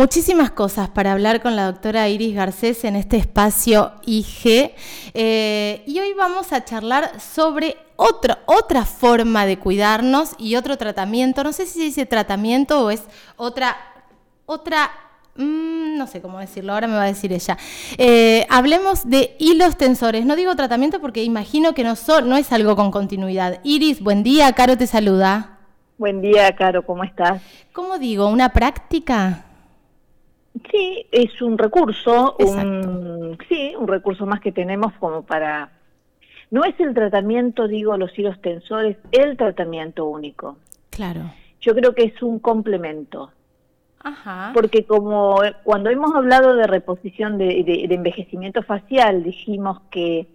Muchísimas cosas para hablar con la doctora Iris Garcés en este espacio IG. Eh, y hoy vamos a charlar sobre otra, otra forma de cuidarnos y otro tratamiento. No sé si se dice tratamiento o es otra, otra mm, no sé cómo decirlo, ahora me va a decir ella. Eh, hablemos de hilos tensores. No digo tratamiento porque imagino que no, no es algo con continuidad. Iris, buen día, Caro te saluda. Buen día, Caro, ¿cómo estás? ¿Cómo digo? ¿Una práctica? Sí, es un recurso, un, sí, un recurso más que tenemos como para... No es el tratamiento, digo, los hilos tensores, el tratamiento único. Claro. Yo creo que es un complemento. Ajá. Porque como cuando hemos hablado de reposición de, de envejecimiento facial, dijimos que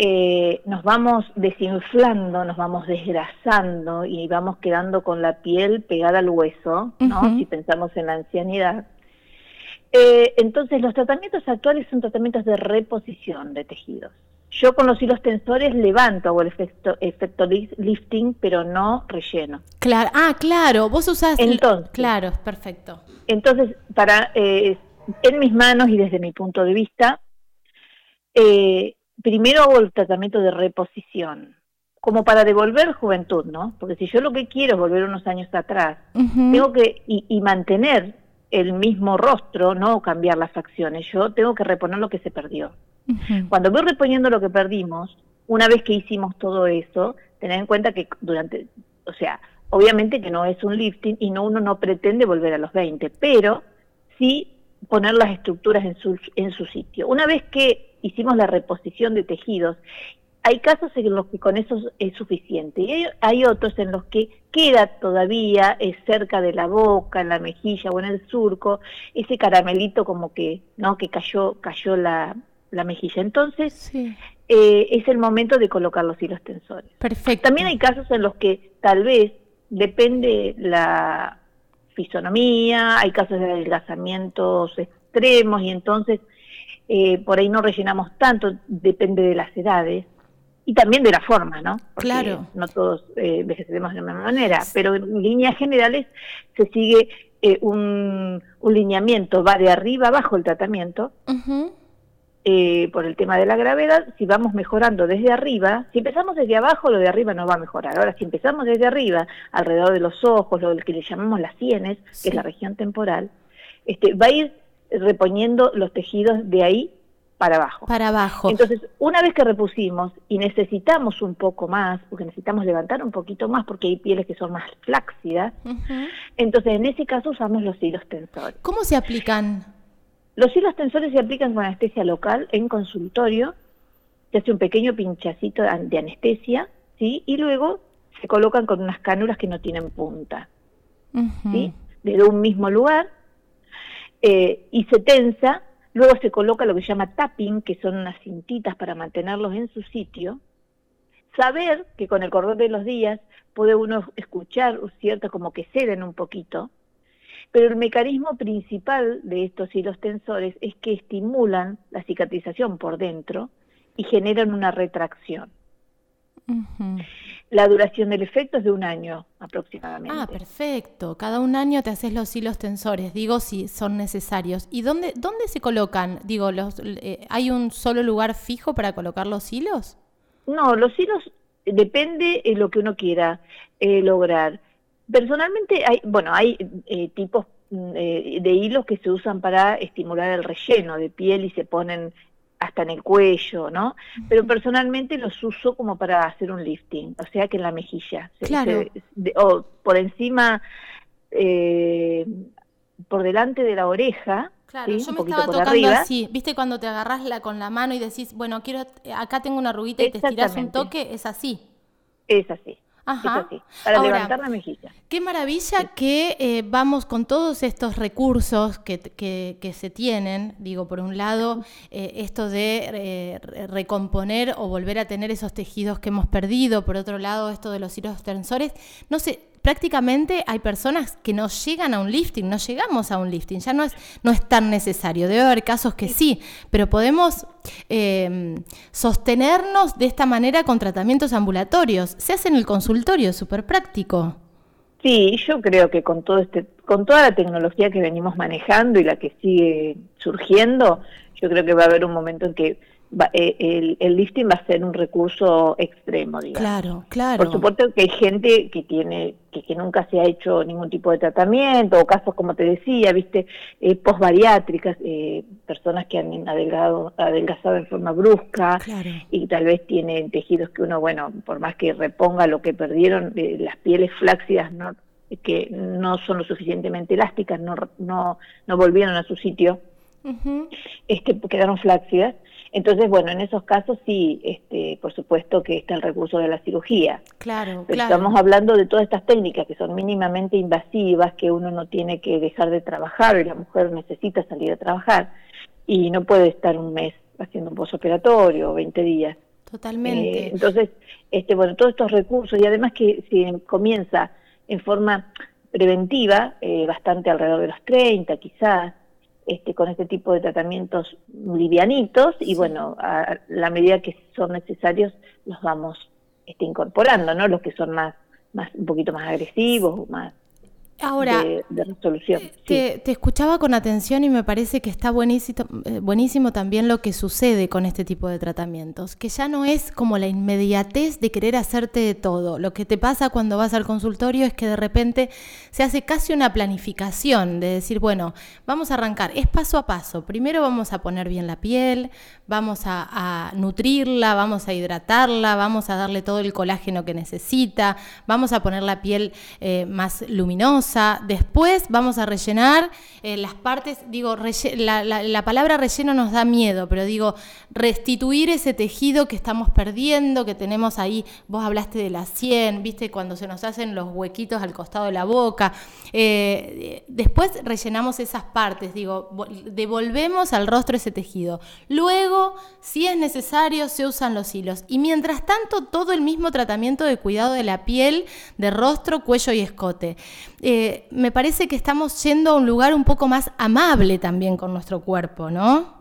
eh, nos vamos desinflando, nos vamos desgrasando y vamos quedando con la piel pegada al hueso, ¿no? Si pensamos en la ancianidad. Eh, entonces, los tratamientos actuales son tratamientos de reposición de tejidos. Yo con los hilos tensores levanto, hago el efecto, efecto lifting, pero no relleno. Claro, ah, claro, vos usás... Entonces, claro, perfecto. Entonces, para, eh, en mis manos y desde mi punto de vista, eh, primero hago el tratamiento de reposición, como para devolver juventud, ¿no? Porque si yo lo que quiero es volver unos años atrás, tengo que, y, mantener el mismo rostro, no cambiar las facciones, yo tengo que reponer lo que se perdió. Cuando voy reponiendo lo que perdimos, una vez que hicimos todo eso, tener en cuenta que durante, o sea, obviamente que no es un lifting y no uno no pretende volver a los 20, pero sí poner las estructuras en su, en su sitio. Una vez que hicimos la reposición de tejidos, hay casos en los que con eso es suficiente y hay, otros en los que queda todavía es cerca de la boca, en la mejilla o en el surco, ese caramelito como que no que cayó cayó la, la mejilla. Entonces eh, es el momento de colocar los hilos tensores. Perfecto. También hay casos en los que tal vez depende la fisonomía, hay casos de adelgazamientos extremos y entonces eh, por ahí no rellenamos tanto, depende de las edades y también de la forma, ¿no? Porque claro. No todos eh, envejecemos de la misma manera, pero en líneas generales se sigue eh, un, lineamiento, va de arriba abajo el tratamiento. por el tema de la gravedad, si vamos mejorando desde arriba, si empezamos desde abajo, lo de arriba no va a mejorar. Ahora, si empezamos desde arriba, alrededor de los ojos, lo que le llamamos las sienes, que es la región temporal, este, va a ir reponiendo los tejidos de ahí para abajo. Para abajo. Entonces, una vez que repusimos y necesitamos un poco más, porque necesitamos levantar un poquito más porque hay pieles que son más flácidas, entonces en ese caso usamos los hilos tensores. ¿Cómo se aplican? Los hilos tensores se aplican con anestesia local en consultorio, se hace un pequeño pinchacito de anestesia, ¿sí? Y luego se colocan con unas cánulas que no tienen punta, ¿sí? Desde un mismo lugar eh, y se tensa, luego se coloca lo que se llama tapping, que son unas cintitas para mantenerlos en su sitio. Saber que con el cordón de los días puede uno escuchar cierto como que ceden un poquito, pero el mecanismo principal de estos hilos tensores es que estimulan la cicatrización por dentro y generan una retracción. La duración del efecto es de un año aproximadamente. Ah, perfecto. Cada un año te haces los hilos tensores, digo si son necesarios. ¿Y dónde, dónde se colocan? Digo, los, eh, ¿hay un solo lugar fijo para colocar los hilos? No, los hilos depende de lo que uno quiera eh, lograr. Personalmente hay, bueno, hay eh, tipos mm, de hilos que se usan para estimular el relleno de piel y se ponen hasta en el cuello, ¿no? Pero personalmente los uso como para hacer un lifting, o sea que en la mejilla. Claro. o por encima, eh, por delante de la oreja. Claro, yo me estaba tocando así, viste cuando te agarras la, con la mano y decís, bueno, quiero, acá tengo una ruguita y te estiras un toque, es así. Es así. Ajá. para levantar la mejilla. Qué maravilla que eh, vamos con todos estos recursos que, que, se tienen, digo, por un lado, eh, esto de eh, recomponer o volver a tener esos tejidos que hemos perdido, por otro lado, esto de los hilos tensores, no sé, prácticamente hay personas que no llegan a un lifting, no llegamos a un lifting, ya no es, no es tan necesario. Debe haber casos que sí, pero podemos em, sostenernos de esta manera con tratamientos ambulatorios. Se hace en el consultorio, súper práctico. Sí, yo creo que con todo este, con toda la tecnología que venimos manejando y la que sigue surgiendo, yo creo que va a haber un momento en que eh, el, lifting va a ser un recurso extremo, digamos. Claro, claro. Por supuesto que hay gente que tiene que, que nunca se ha hecho ningún tipo de tratamiento o casos como te decía, viste, eh, postbariátricas, eh, personas que han adelgazado, adelgazado en forma brusca y tal vez tienen tejidos que uno, bueno, por más que reponga lo que perdieron, eh, las pieles flácidas no que no son lo suficientemente elásticas, no no no volvieron a su sitio. este, quedaron flácidas entonces, bueno, en esos casos sí, este, por supuesto que está el recurso de la cirugía. Claro, Pero Estamos hablando de todas estas técnicas que son mínimamente invasivas, que uno no tiene que dejar de trabajar y la mujer necesita salir a trabajar y no puede estar un mes haciendo un posoperatorio o 20 días. Totalmente. Eh, entonces, este, bueno, todos estos recursos y además que si comienza en forma preventiva, eh, bastante alrededor de los 30 quizás, este, con este tipo de tratamientos livianitos y bueno, a la medida que son necesarios los vamos este, incorporando, ¿no? Los que son más, más, un poquito más agresivos, más Ahora, de, resolución. Te, escuchaba con atención y me parece que está buenísimo, eh, buenísimo también lo que sucede con este tipo de tratamientos, que ya no es como la inmediatez de querer hacerte de todo. Lo que te pasa cuando vas al consultorio es que de repente se hace casi una planificación de decir, bueno, vamos a arrancar, es paso a paso. Primero vamos a poner bien la piel, vamos a, nutrirla, vamos a hidratarla, vamos a darle todo el colágeno que necesita, vamos a poner la piel eh, más luminosa Después vamos a rellenar eh, las partes, digo, la, palabra relleno nos da miedo, pero digo, restituir ese tejido que estamos perdiendo, que tenemos ahí, vos hablaste de la sien, viste, cuando se nos hacen los huequitos al costado de la boca. Eh, después rellenamos esas partes, digo, devolvemos al rostro ese tejido. Luego, si es necesario, se usan los hilos. Y mientras tanto, todo el mismo tratamiento de cuidado de la piel, de rostro, cuello y escote. Eh, me parece que estamos yendo a un lugar un poco más amable también con nuestro cuerpo, ¿no?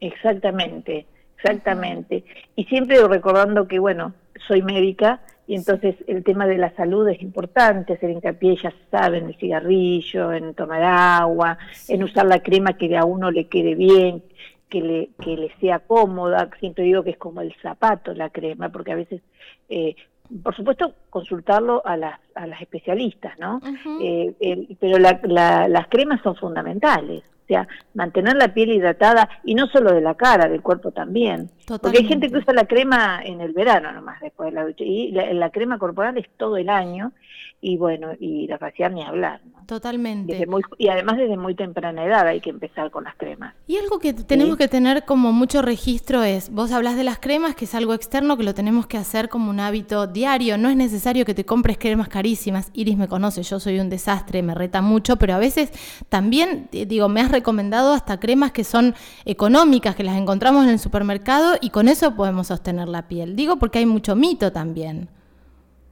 Exactamente, exactamente. Y siempre recordando que, bueno, soy médica y entonces el tema de la salud es importante, hacer hincapié, ya saben, el cigarrillo, en tomar agua, en usar la crema que a uno le quede bien, que le, que le sea cómoda, siempre digo que es como el zapato la crema, porque a veces eh, por supuesto, consultarlo a las, a las especialistas, ¿no? Eh, pero las cremas son fundamentales. O sea, mantener la piel hidratada y no solo de la cara, del cuerpo también. Porque hay gente que usa la crema en el verano nomás después de la ducha. Y la, crema corporal es todo el año y bueno, y la facial ni hablar. Totalmente. y además desde muy temprana edad hay que empezar con las cremas. Y algo que tenemos que tener como mucho registro es, vos hablas de las cremas, que es algo externo que lo tenemos que hacer como un hábito diario. No es necesario que te compres cremas carísimas. Iris me conoce, yo soy un desastre, me reta mucho, pero a veces también, eh, digo, me has recomendado hasta cremas que son económicas, que las encontramos en el supermercado y con eso podemos sostener la piel. Digo porque hay mucho mito también.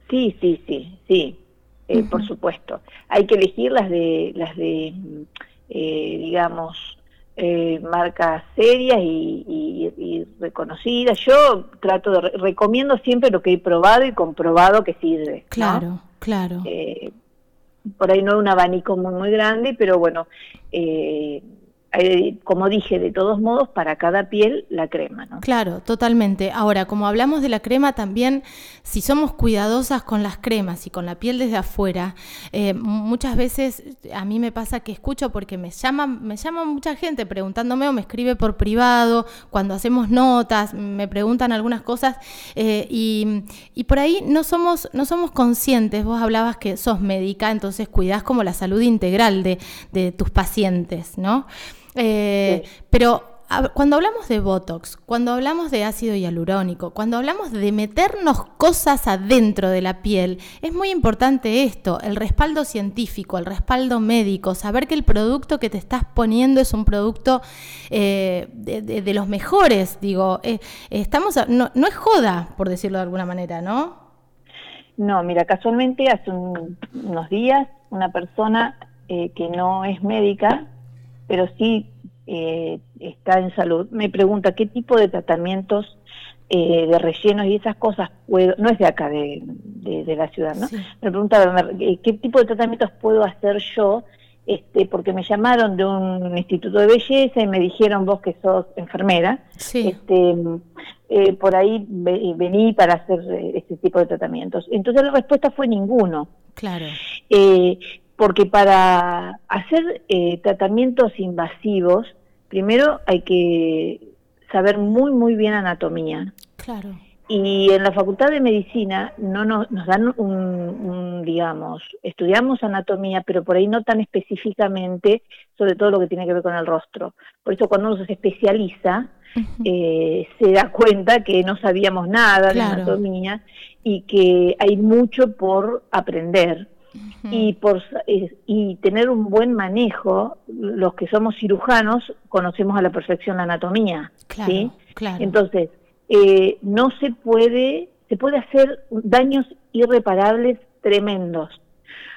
Sí, sí, sí, sí. Eh, por supuesto. Hay que elegir las de, las de eh, digamos, eh, marcas serias y, reconocidas. Yo trato de, recomiendo siempre lo que he probado y comprobado que sirve. Claro, claro. Por ahí no un abanico muy, muy grande, pero bueno, eh, como dije, de todos modos, para cada piel la crema, ¿no? Claro, totalmente. Ahora, como hablamos de la crema, también si somos cuidadosas con las cremas y con la piel desde afuera, eh, muchas veces a mí me pasa que escucho porque me llaman, me llama mucha gente preguntándome o me escribe por privado, cuando hacemos notas, me preguntan algunas cosas eh, y, por ahí no somos, no somos conscientes. Vos hablabas que sos médica, entonces cuidás como la salud integral de tus pacientes, ¿no? Eh, pero cuando hablamos de Botox, cuando hablamos de ácido hialurónico, cuando hablamos de meternos cosas adentro de la piel, es muy importante esto, el respaldo científico, el respaldo médico, saber que el producto que te estás poniendo es un producto eh, de, los mejores, digo, eh, estamos no, es joda, por decirlo de alguna manera, ¿no? No, mira, casualmente hace unos días una persona que no es médica, pero sí eh, está en salud, me pregunta qué tipo de tratamientos eh, de rellenos y esas cosas puedo, no es de acá, de, la ciudad, ¿no? Me preguntaba, ¿qué tipo de tratamientos puedo hacer yo? Este, porque me llamaron de un instituto de belleza y me dijeron vos que sos enfermera, este, eh, por ahí vení para hacer eh, este tipo de tratamientos. Entonces la respuesta fue ninguno. Claro. Eh, porque para hacer tratamientos invasivos, primero hay que saber muy, muy bien anatomía. Claro. Y en la Facultad de Medicina no nos, dan un, digamos, estudiamos anatomía, pero por ahí no tan específicamente sobre todo lo que tiene que ver con el rostro. Por eso cuando uno se especializa, eh, se da cuenta que no sabíamos nada de anatomía y que hay mucho por aprender. Y, por, y tener un buen manejo, los que somos cirujanos conocemos a la perfección la anatomía. ¿sí? Entonces, eh, no se puede, se puede hacer daños irreparables tremendos.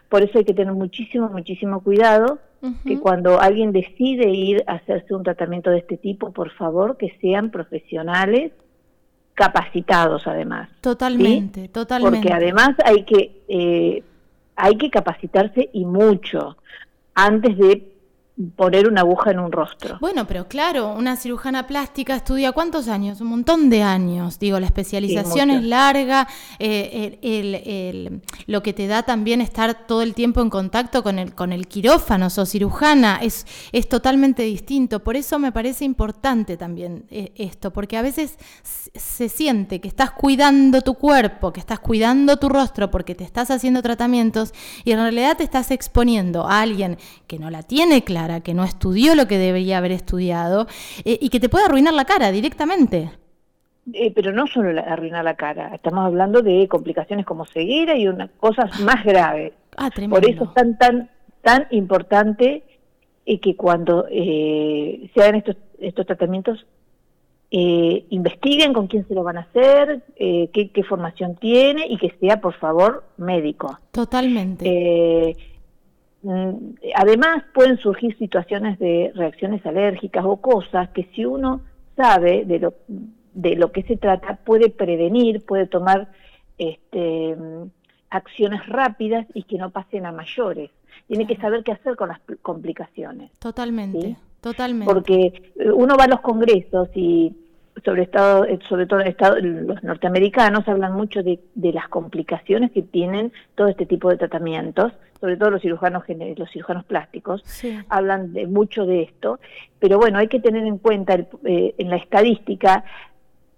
Por eso hay que tener muchísimo, muchísimo cuidado que cuando alguien decide ir a hacerse un tratamiento de este tipo, por favor, que sean profesionales capacitados además. Totalmente, totalmente. Porque además hay que eh, hay que capacitarse y mucho antes de poner una aguja en un rostro. Bueno, pero claro, una cirujana plástica estudia cuántos años, un montón de años. Digo, la especialización es larga, eh, el, lo que te da también estar todo el tiempo en contacto con el, con el quirófano, o cirujana, es, es totalmente distinto. Por eso me parece importante también eh, esto, porque a veces se siente que estás cuidando tu cuerpo, que estás cuidando tu rostro porque te estás haciendo tratamientos y en realidad te estás exponiendo a alguien que no la tiene clara que no estudió lo que debería haber estudiado eh, y que te puede arruinar la cara directamente. Eh, pero no solo arruinar la cara, estamos hablando de complicaciones como ceguera y unas cosas más graves. Ah, Por eso es tan, tan, tan importante eh, que cuando se hagan estos, estos tratamientos investiguen con quién se lo van a hacer, qué, qué, formación tiene y que sea, por favor, médico. Totalmente. Mm, además pueden surgir situaciones de reacciones alérgicas o cosas que si uno sabe de lo, de lo que se trata puede prevenir, puede tomar este, acciones rápidas y que no pasen a mayores. Tiene que saber qué hacer con las complicaciones. Totalmente, totalmente. Porque uno va a los congresos y sobre estado eh, sobre todo estado, los norteamericanos hablan mucho de, de, las complicaciones que tienen todo este tipo de tratamientos sobre todo los cirujanos los cirujanos plásticos hablan de mucho de esto pero bueno hay que tener en cuenta eh, en la estadística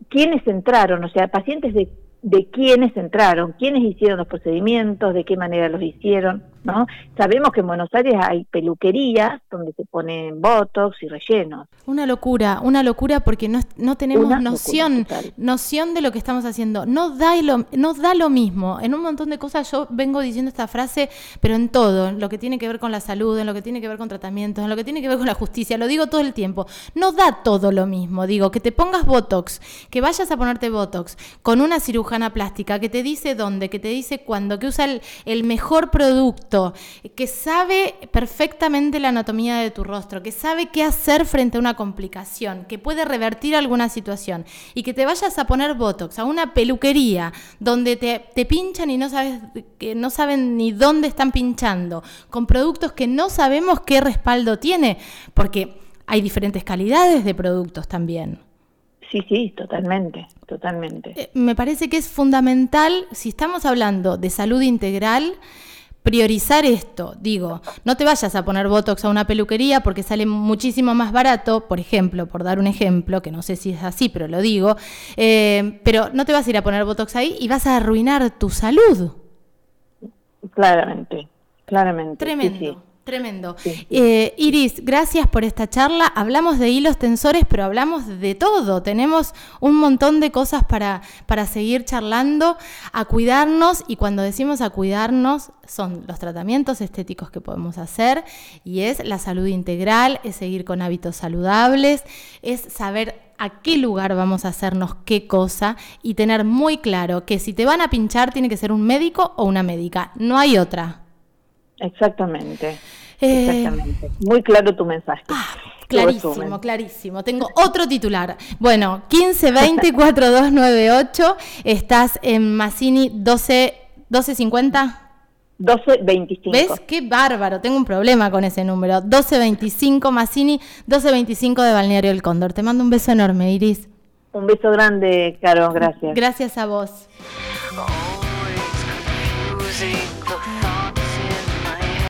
quiénes entraron o sea pacientes de de quiénes entraron, quiénes hicieron los procedimientos, de qué manera los hicieron, ¿no? Sabemos que en Buenos Aires hay peluquerías donde se ponen botox y rellenos. Una locura, una locura porque no, no tenemos noción, noción de lo que estamos haciendo. No da, lo, no da lo mismo. En un montón de cosas yo vengo diciendo esta frase, pero en todo, en lo que tiene que ver con la salud, en lo que tiene que ver con tratamientos, en lo que tiene que ver con la justicia, lo digo todo el tiempo. No da todo lo mismo. Digo, que te pongas botox, que vayas a ponerte botox con una cirugía plástica que te dice dónde, que te dice cuándo, que usa el, mejor producto, que sabe perfectamente la anatomía de tu rostro, que sabe qué hacer frente a una complicación, que puede revertir alguna situación y que te vayas a poner Botox a una peluquería donde te, te pinchan y no sabes que no saben ni dónde están pinchando, con productos que no sabemos qué respaldo tiene, porque hay diferentes calidades de productos también. Sí, sí, totalmente, totalmente. Eh, me parece que es fundamental, si estamos hablando de salud integral, priorizar esto. Digo, no te vayas a poner Botox a una peluquería porque sale muchísimo más barato, por ejemplo, por dar un ejemplo, que no sé si es así, pero lo digo, eh, pero no te vas a ir a poner Botox ahí y vas a arruinar tu salud. Claramente, claramente. Tremendo. Tremendo. Eh, Iris, gracias por esta charla. Hablamos de hilos tensores, pero hablamos de todo. Tenemos un montón de cosas para, para seguir charlando, a cuidarnos y cuando decimos a cuidarnos son los tratamientos estéticos que podemos hacer y es la salud integral, es seguir con hábitos saludables, es saber a qué lugar vamos a hacernos qué cosa y tener muy claro que si te van a pinchar tiene que ser un médico o una médica, no hay otra. Exactamente. Exactamente. Muy claro tu mensaje. Ah, clarísimo, clarísimo. Tengo otro titular. Bueno, 1520-4298. Estás en Massini 12, 1250. 1225. ¿Ves? Qué bárbaro, tengo un problema con ese número. 1225 Massini, 1225 de Balneario El Cóndor. Te mando un beso enorme, Iris. Un beso grande, Caro, gracias. Gracias a vos.